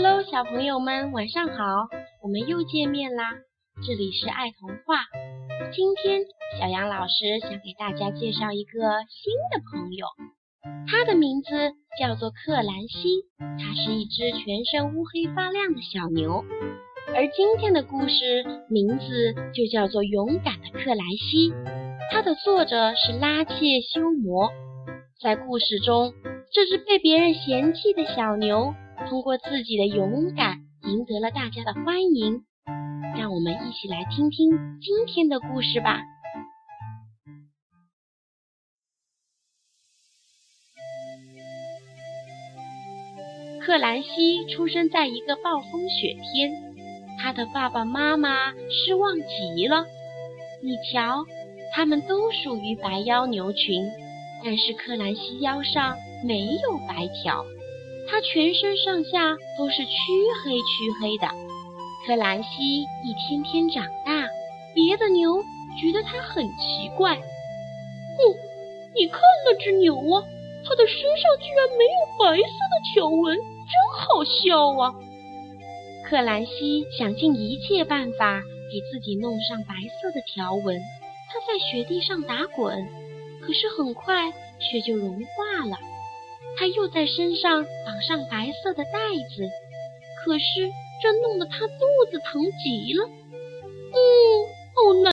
Hello，小朋友们，晚上好！我们又见面啦！这里是爱童话。今天小杨老师想给大家介绍一个新的朋友，他的名字叫做克兰西。它是一只全身乌黑发亮的小牛。而今天的故事名字就叫做《勇敢的克兰西》。它的作者是拉切修魔。在故事中，这只被别人嫌弃的小牛。通过自己的勇敢，赢得了大家的欢迎。让我们一起来听听今天的故事吧。克兰西出生在一个暴风雪天，他的爸爸妈妈失望极了。你瞧，他们都属于白腰牛群，但是克兰西腰上没有白条。它全身上下都是黢黑黢黑的。克兰西一天天长大，别的牛觉得它很奇怪。哼，你看那只牛啊，它的身上居然没有白色的条纹，真好笑啊！克兰西想尽一切办法给自己弄上白色的条纹。他在雪地上打滚，可是很快雪就融化了。他又在身上绑上白色的带子，可是这弄得他肚子疼极了。嗯，好难